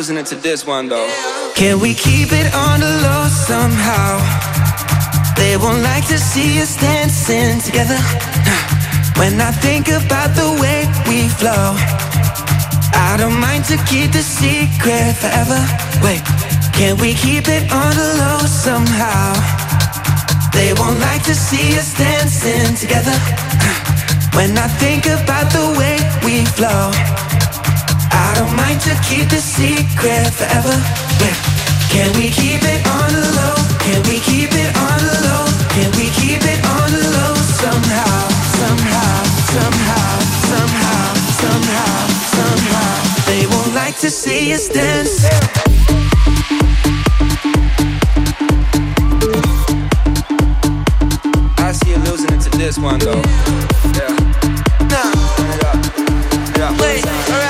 Losing it to this one though. Can we keep it on the low somehow? They won't like to see us dancing together. When I think about the way we flow, I don't mind to keep the secret forever. Wait, can we keep it on the low somehow? They won't like to see us dancing together. When I think about the way we flow, I mind to keep the secret forever. Yeah. Can we keep it on the low? Can we keep it on the low? Can we keep it on the low somehow? Somehow, somehow, somehow, somehow, somehow. They won't like to see us dance. I see you losing it to this one though. Yeah. Nah. Yeah. Yeah. Wait, alright.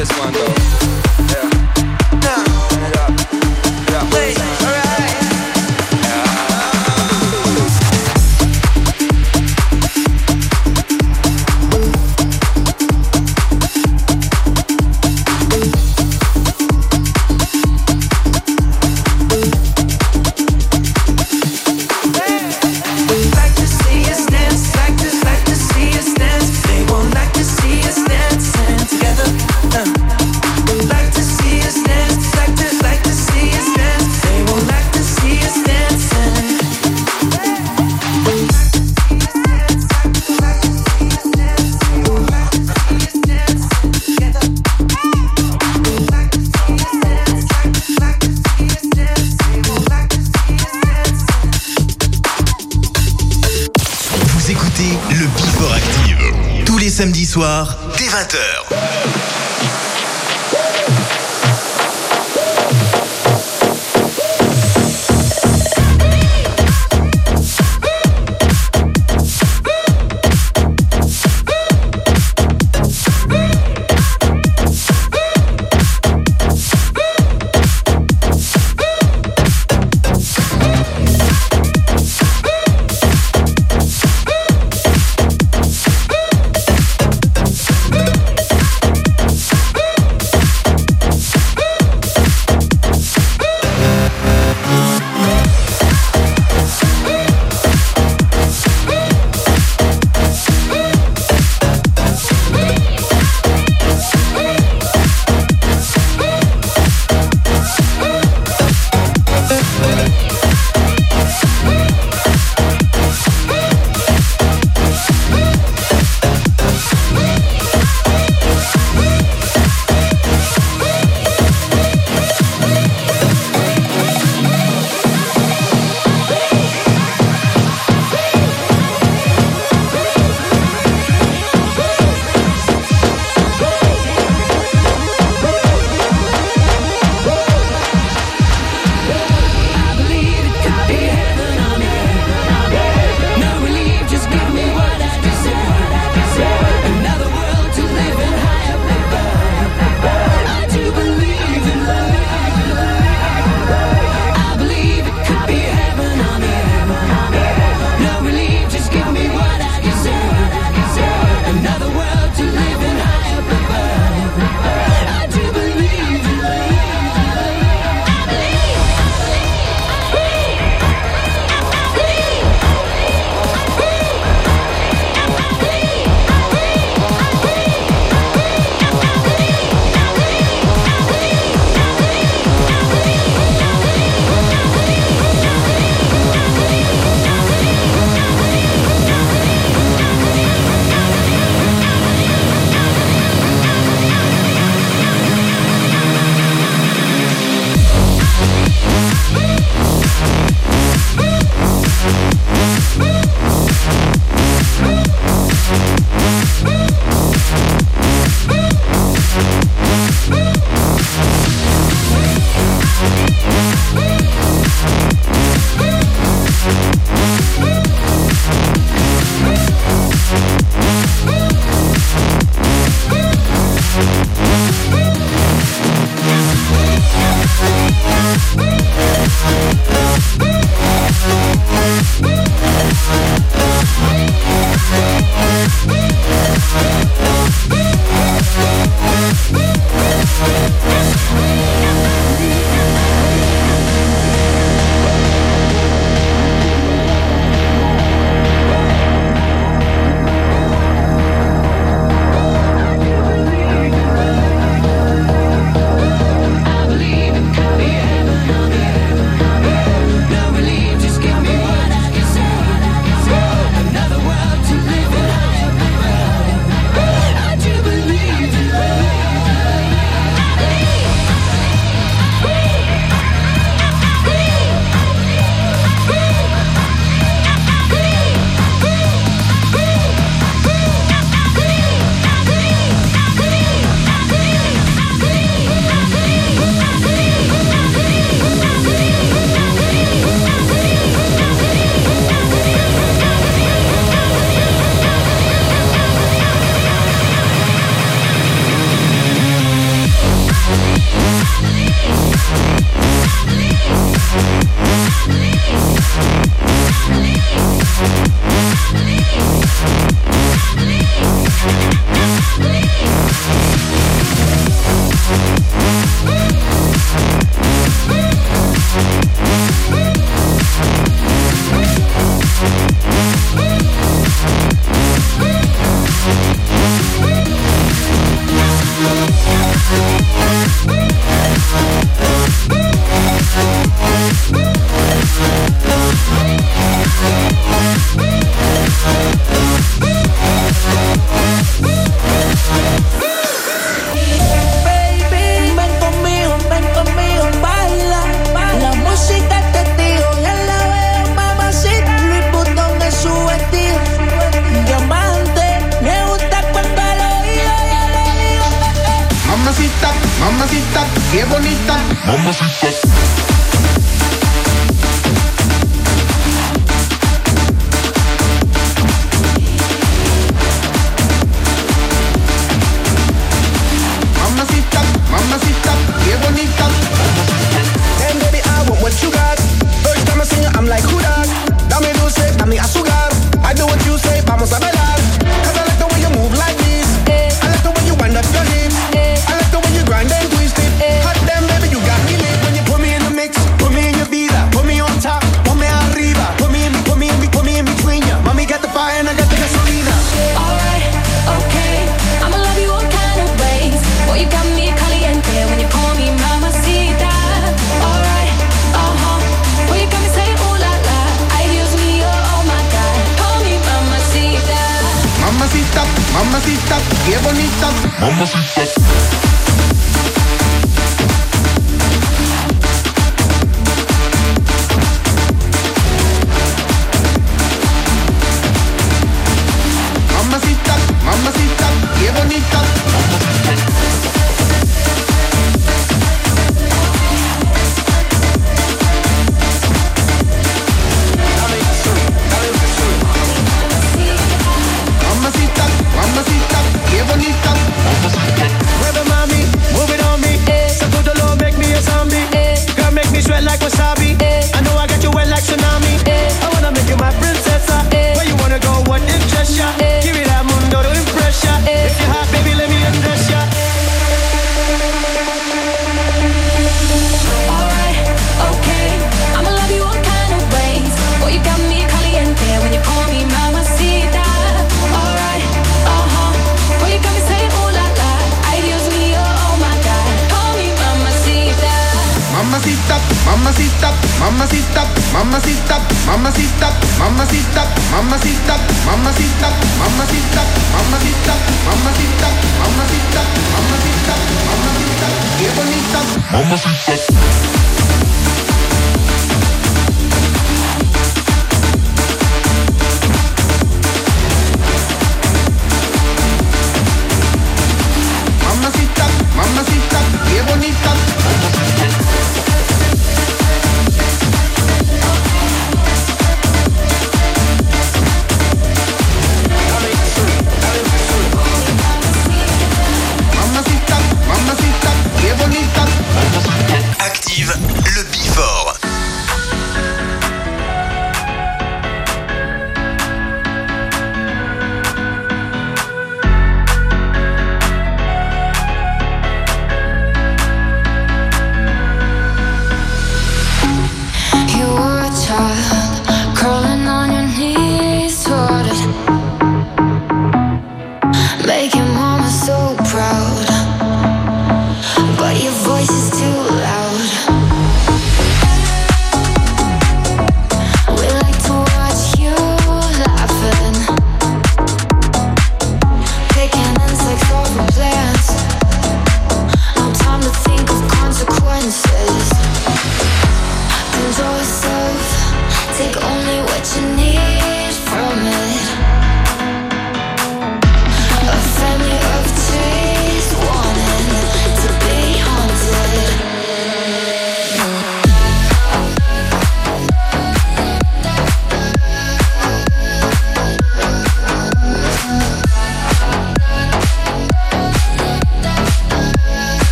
this one though. 20h.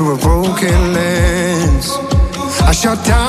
Through a broken lens. I shut down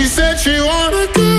She said she wanna go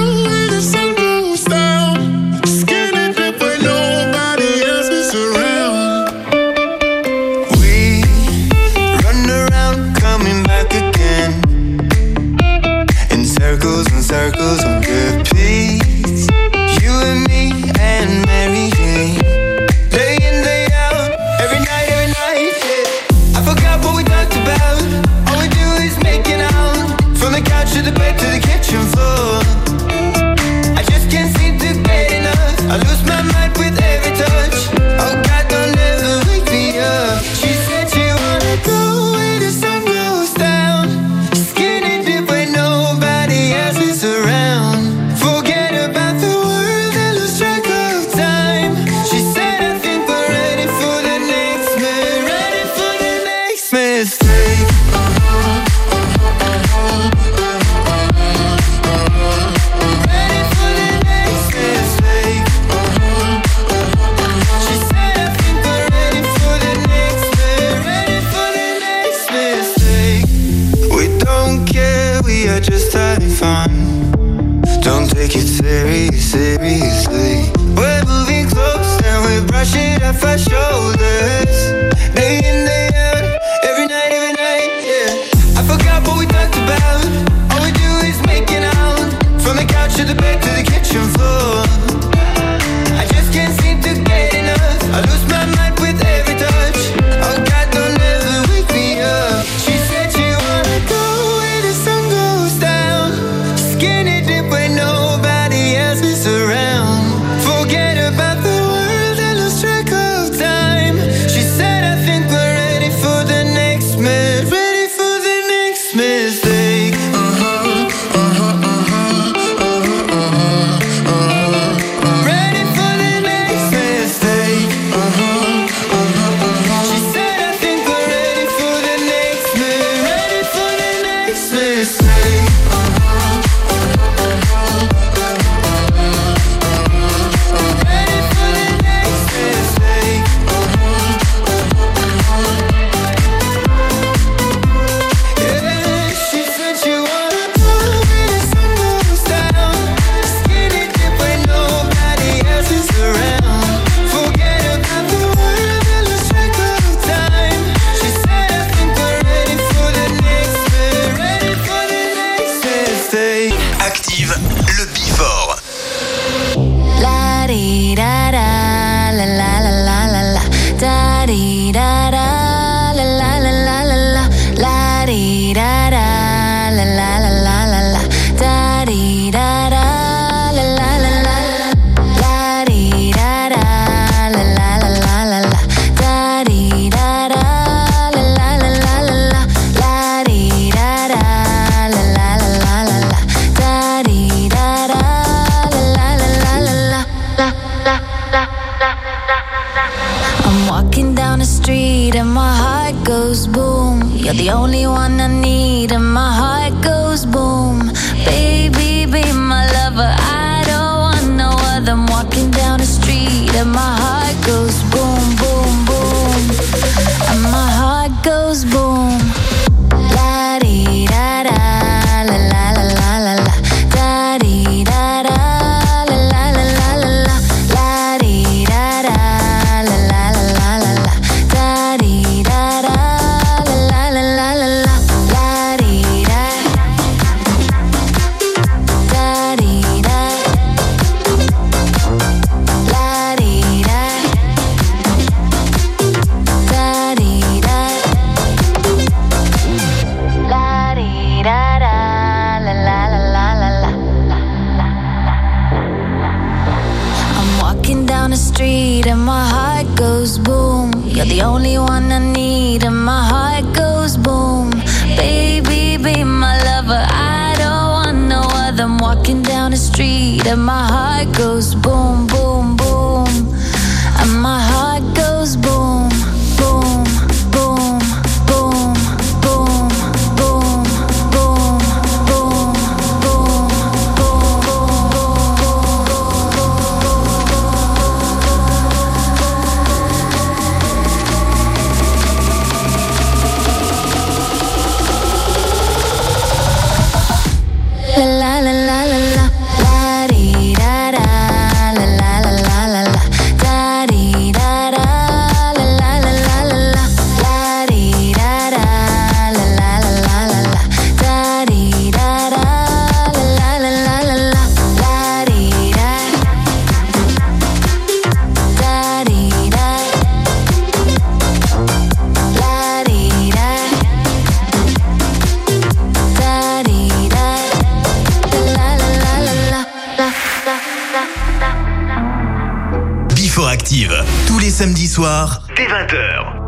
Tous les samedis soirs, dès 20h.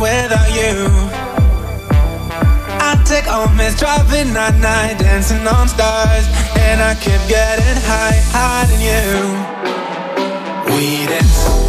without you. I take on this driving at night, dancing on stars, and I keep getting high, high than you. We dance.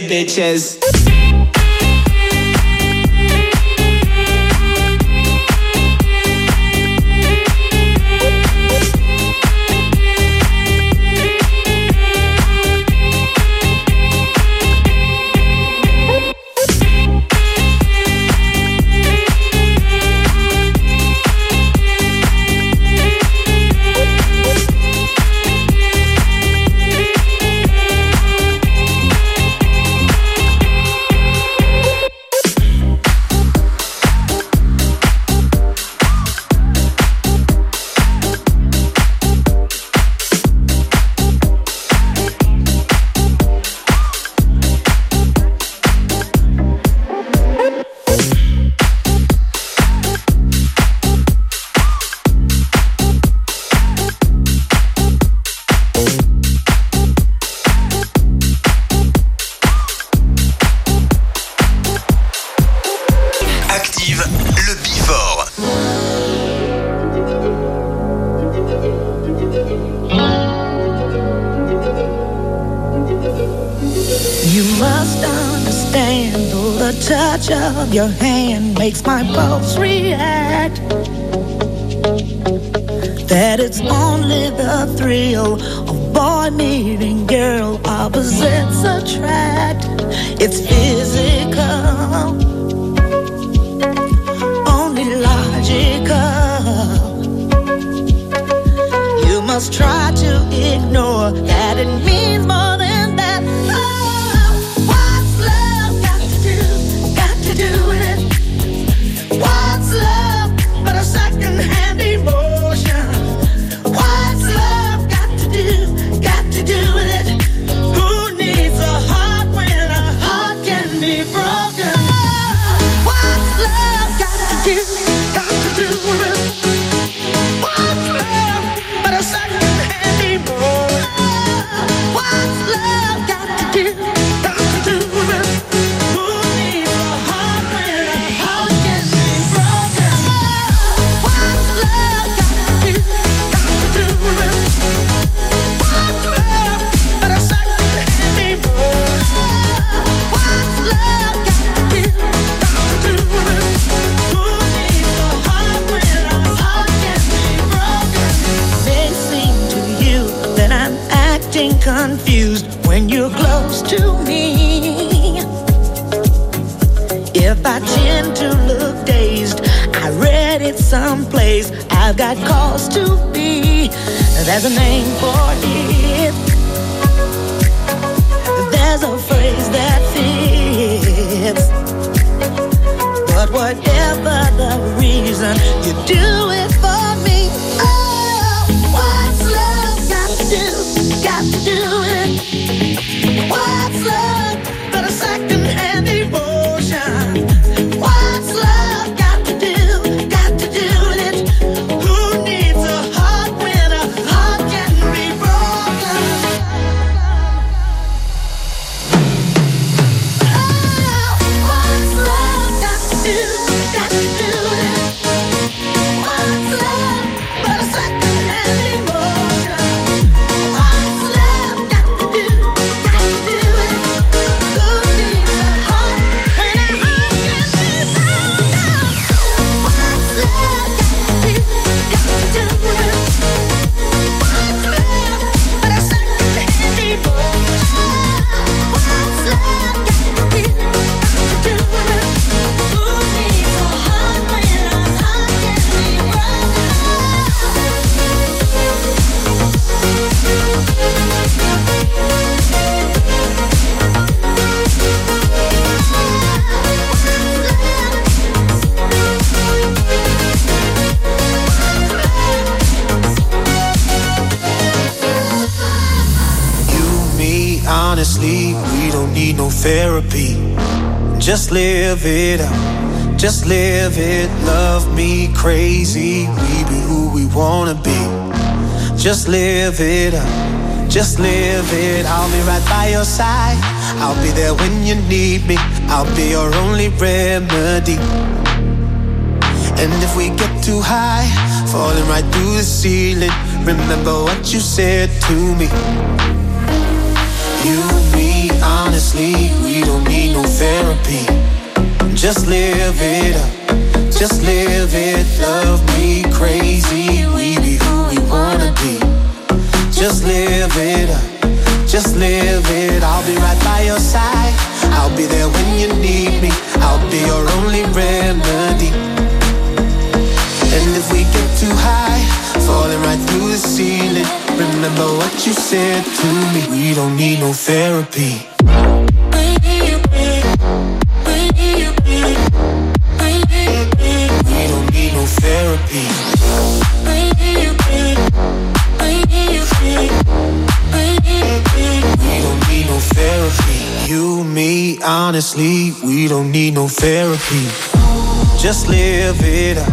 Bitches. Falling right through the ceiling, remember what you said to me. We don't need no therapy. We don't need no therapy. We don't need no therapy. You, me, honestly, we don't need no therapy. Just live it up,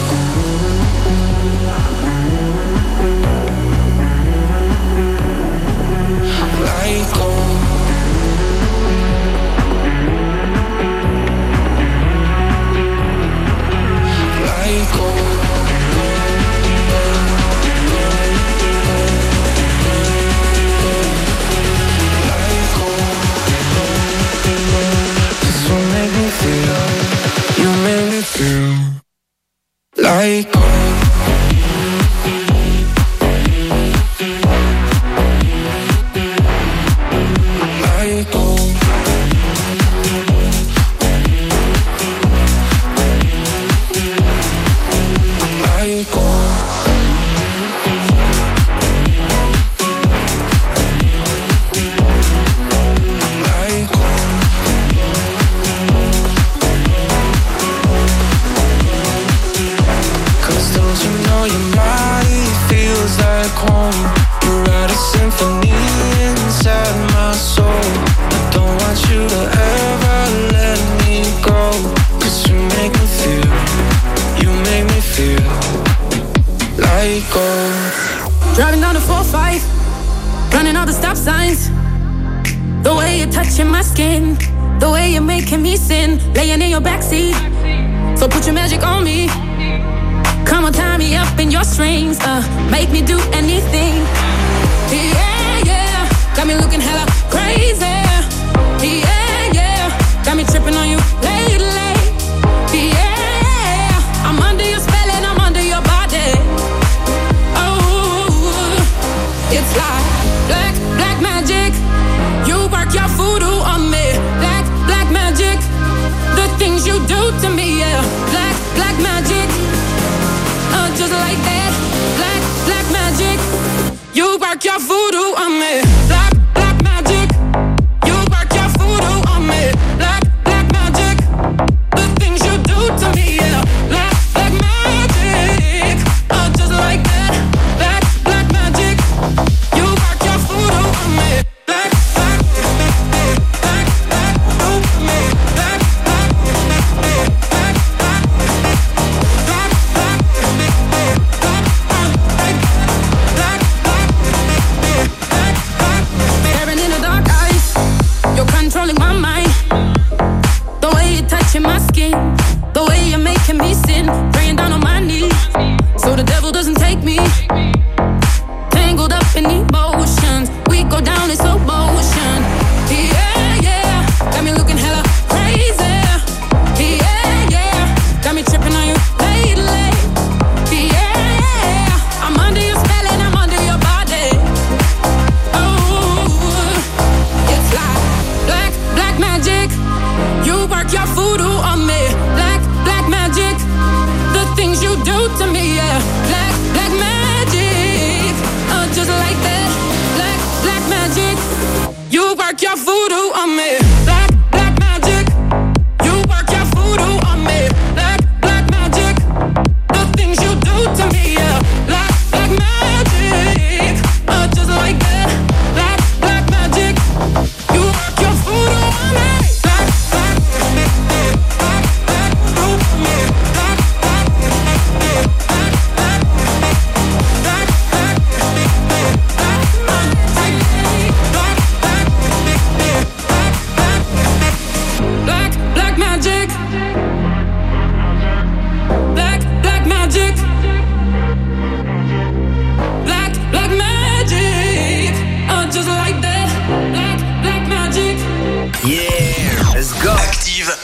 like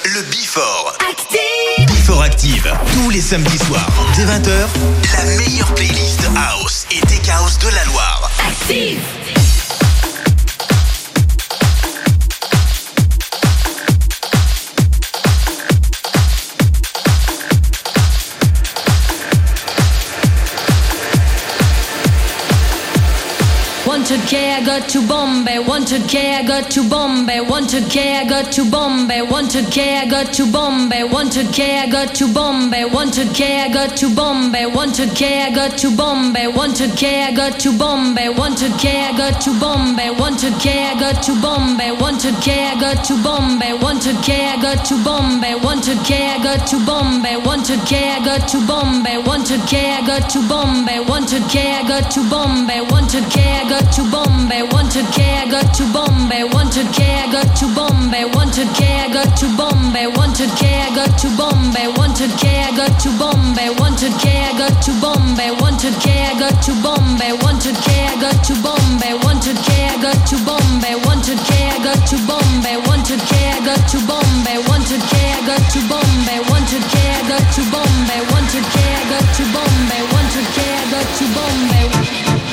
Before. Active. Before Active. Tous les samedis soirs, dès 20h, la meilleure playlist House et Tech House de la Loire. Active. Wanted got to Bombay. Wanted K, I got to Bombay. Wanted K, I got to Bombay. Wanted K, I got to Bombay. Wanted K, I got to Bombay. Wanted K, I got to Bombay. Wanted K, I got to Bombay. Wanted K, I got to Bombay. Wanted K, I got to Bombay. Wanted K, I got to Bombay. Wanted K, I got to Bombay. Wanted K, I got to Bombay. Wanted K, I got to Bombay. Wanted K, I got to Bombay. Wanted K, I got to Bombay. Wanted K, I got to Bombay. Wanted K, I got to Bombay. Wanted K, I got to Bombay. Wanted K, I got to Bombay. Wanted K, I got to Bombay. Wanted K, I got to Bombay. Wanted K, I got to Bombay. Wanted K, I got to Bombay. Wanted K, I got to Bombay. Wanted K, I got to Bombay. Wanted K, I got to Bombay. Wanted K, I got to Bombay. Wanted K, I got to Bombay. Wanted K, I got to Bombay. Wanted K, I got to Bombay. Wanted K, I got to Bombay. Wanted K, I got to Bombay. Bombay,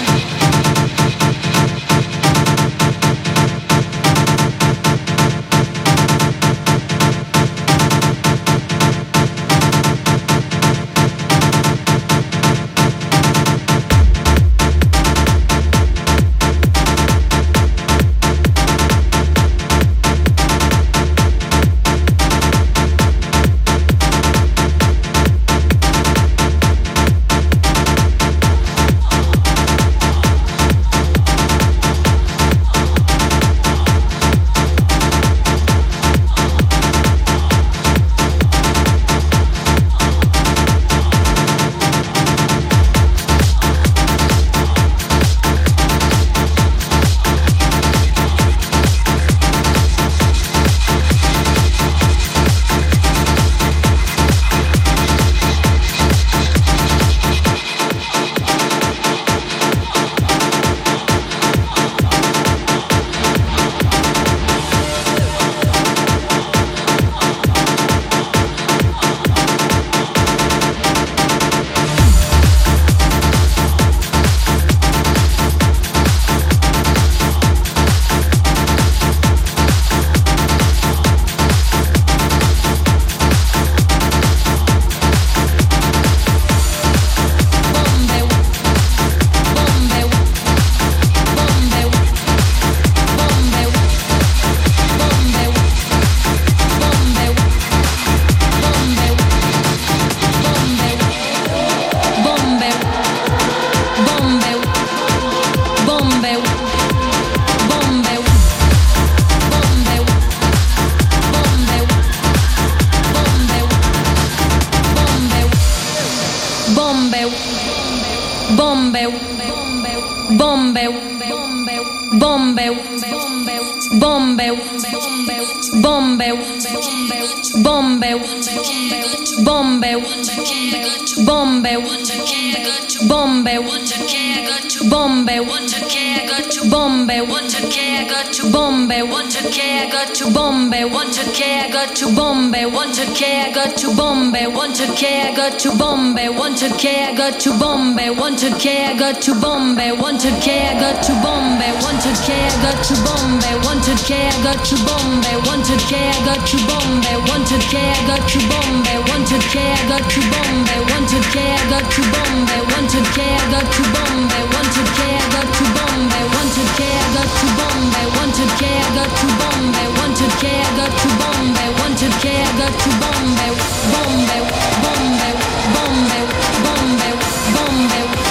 got to Bombay, wanted K, I got to Bombay, wanted K, I got to Bombay, wanted K, I got to Bombay, wanted K, I got to Bombay, wanted K, I got to Bombay, wanted K, I got to Bombay, wanted K, I got to Bombay, wanted K, I got to Bombay, wanted K, I got to Bombay, wanted I got to Bombay, wanted I got to Bombay, wanted I got to Bombay, wanted I got to Bombay, Bombay, Bombay, Bombay, Bombay, Bombay,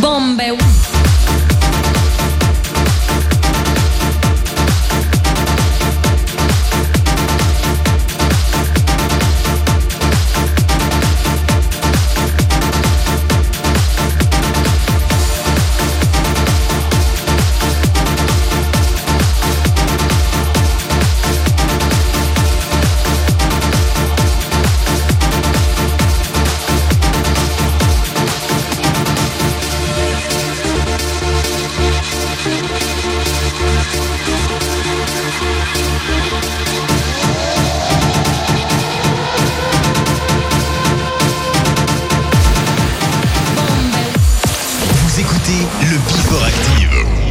Bombe.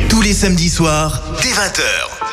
Tous les samedis soirs, dès 20h.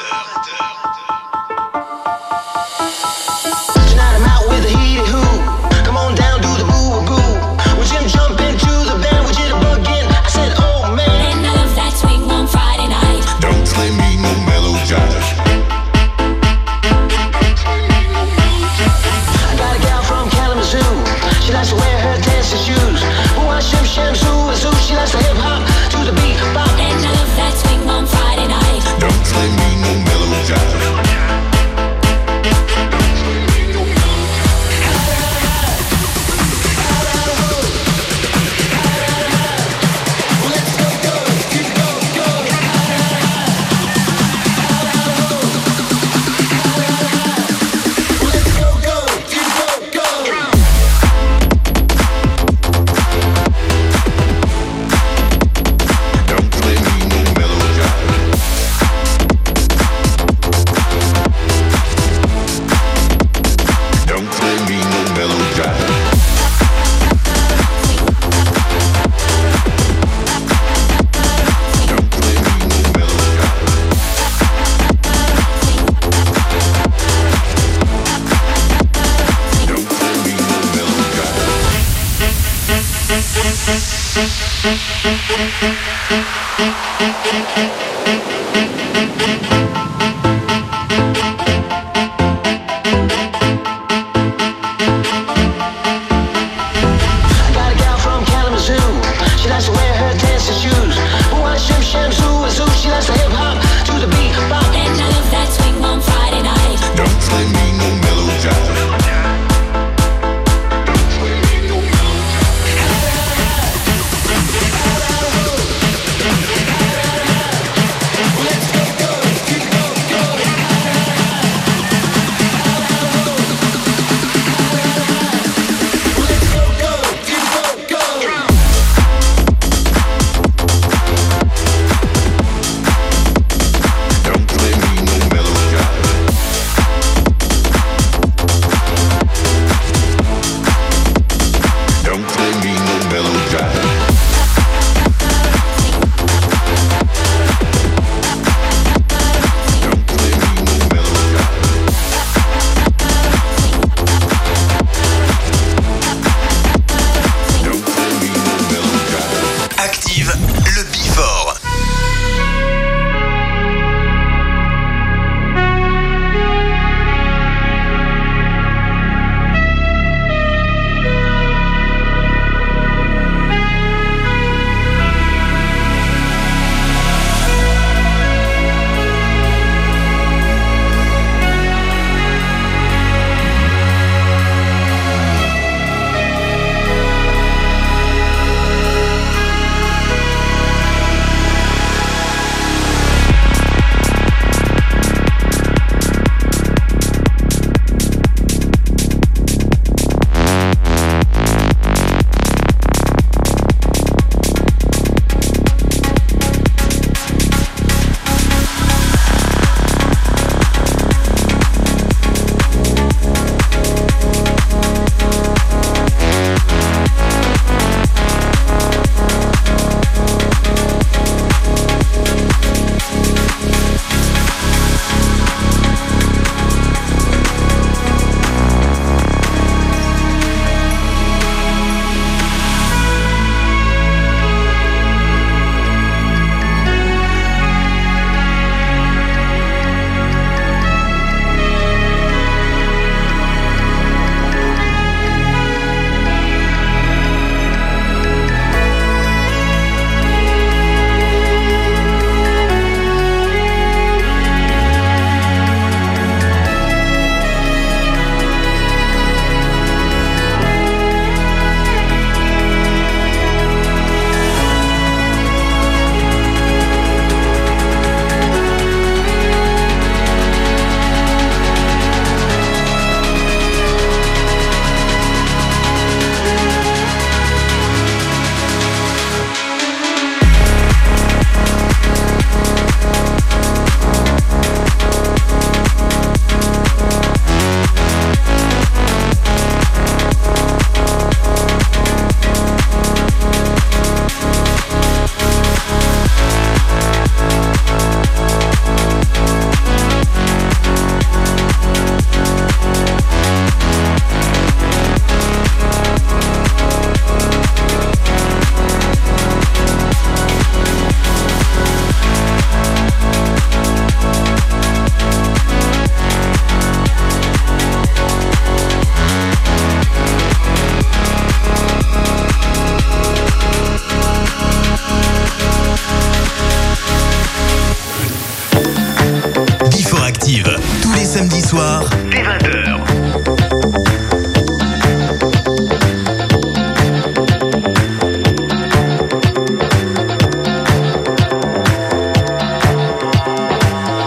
soir, dès 20h.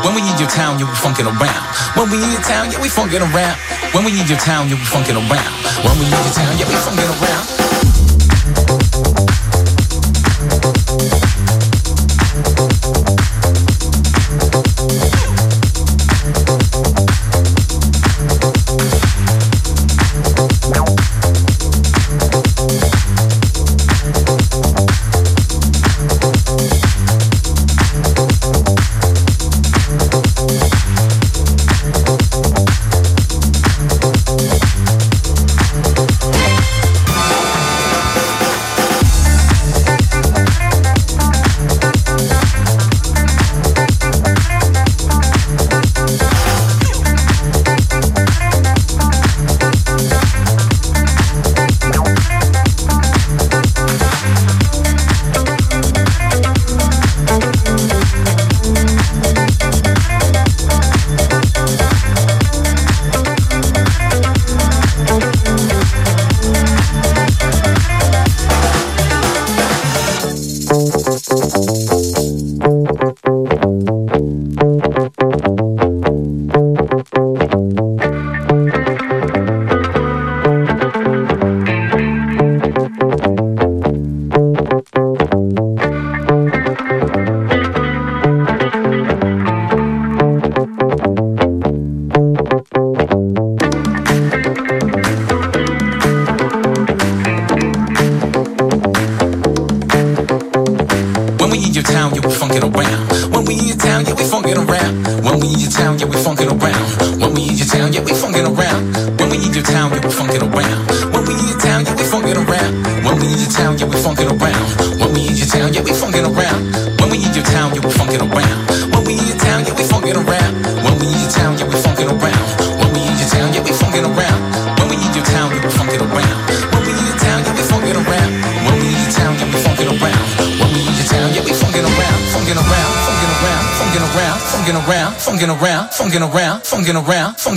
When we need your town, you be funkin' around. When we need your town, yeah, we funkin' around. When we need your town, you be funkin' around. When we need your town, yeah, we funkin' around.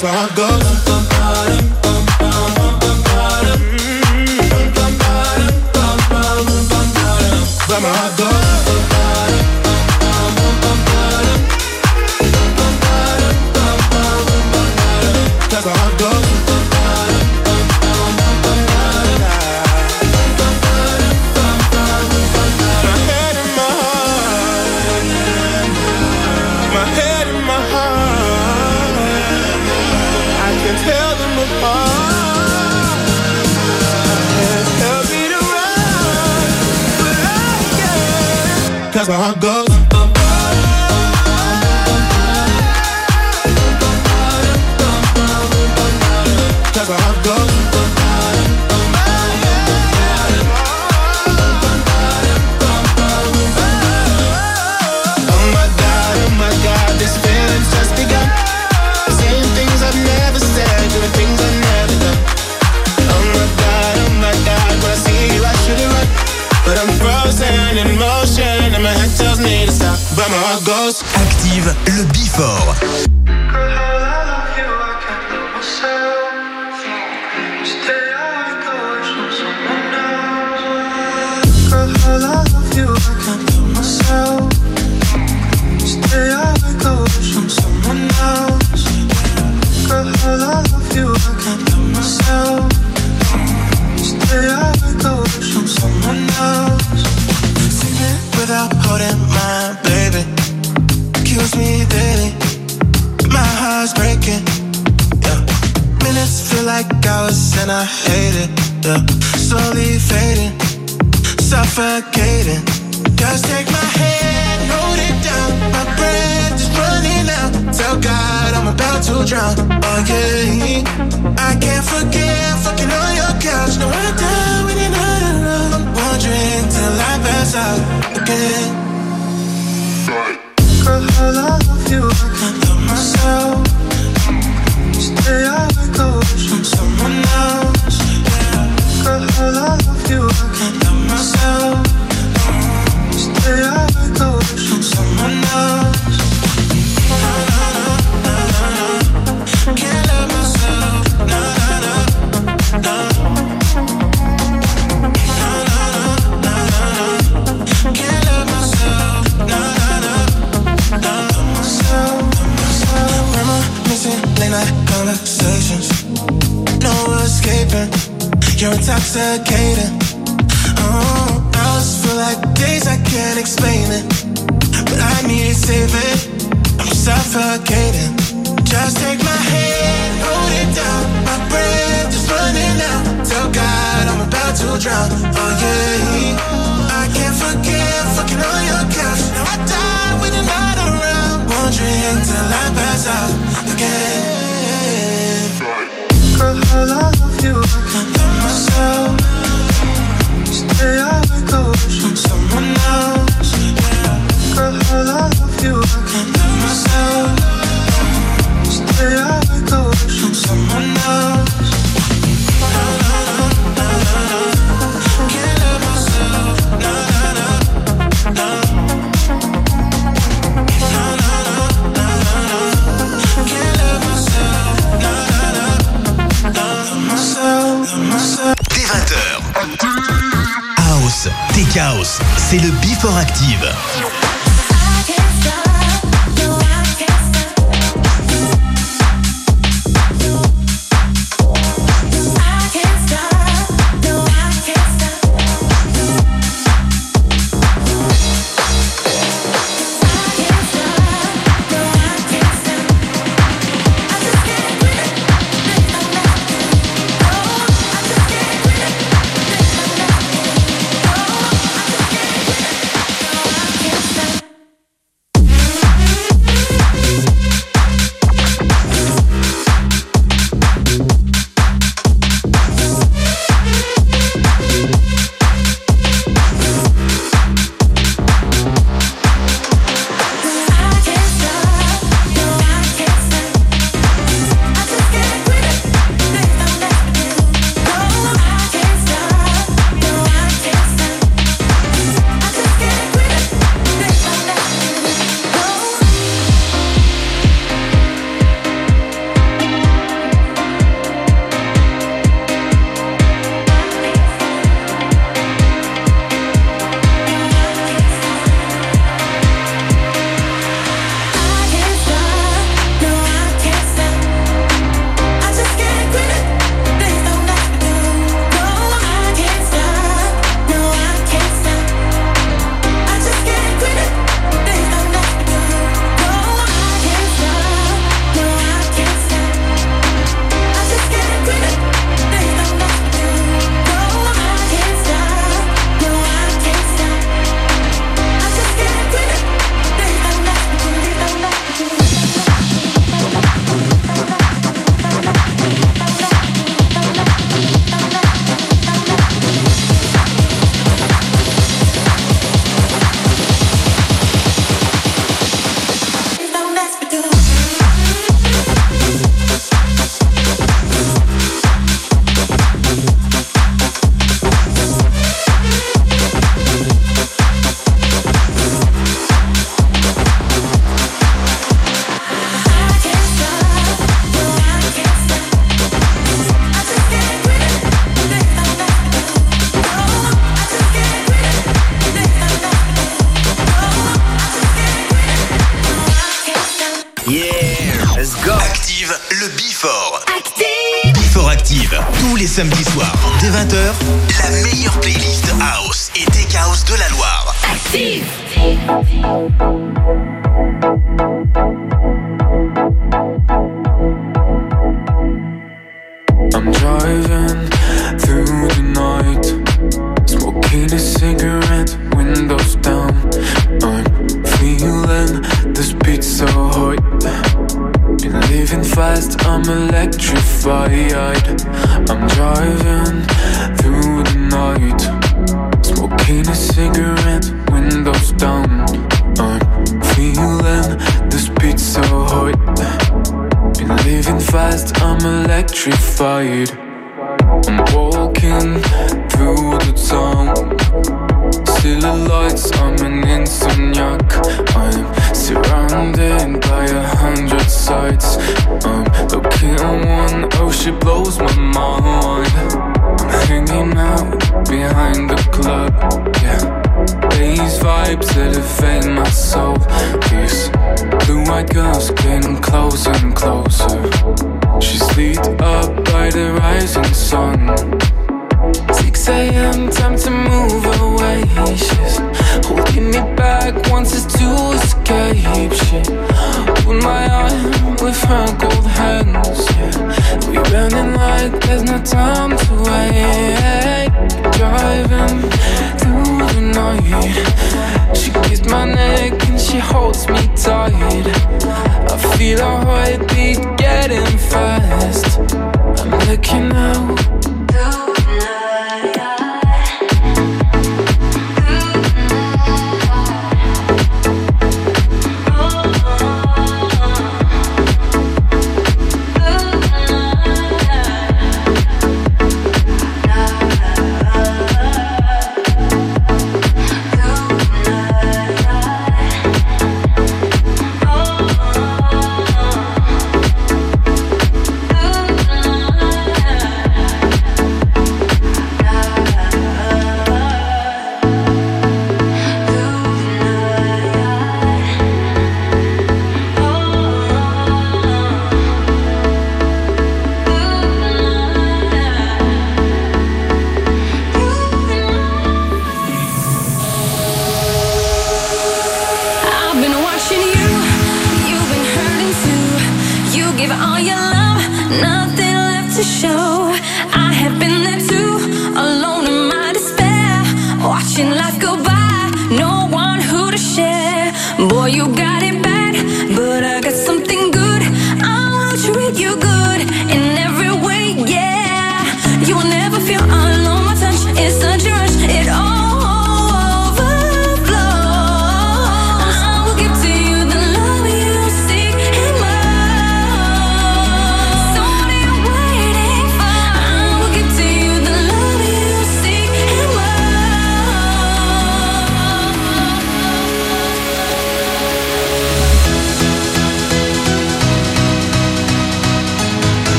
that's where I go. I go.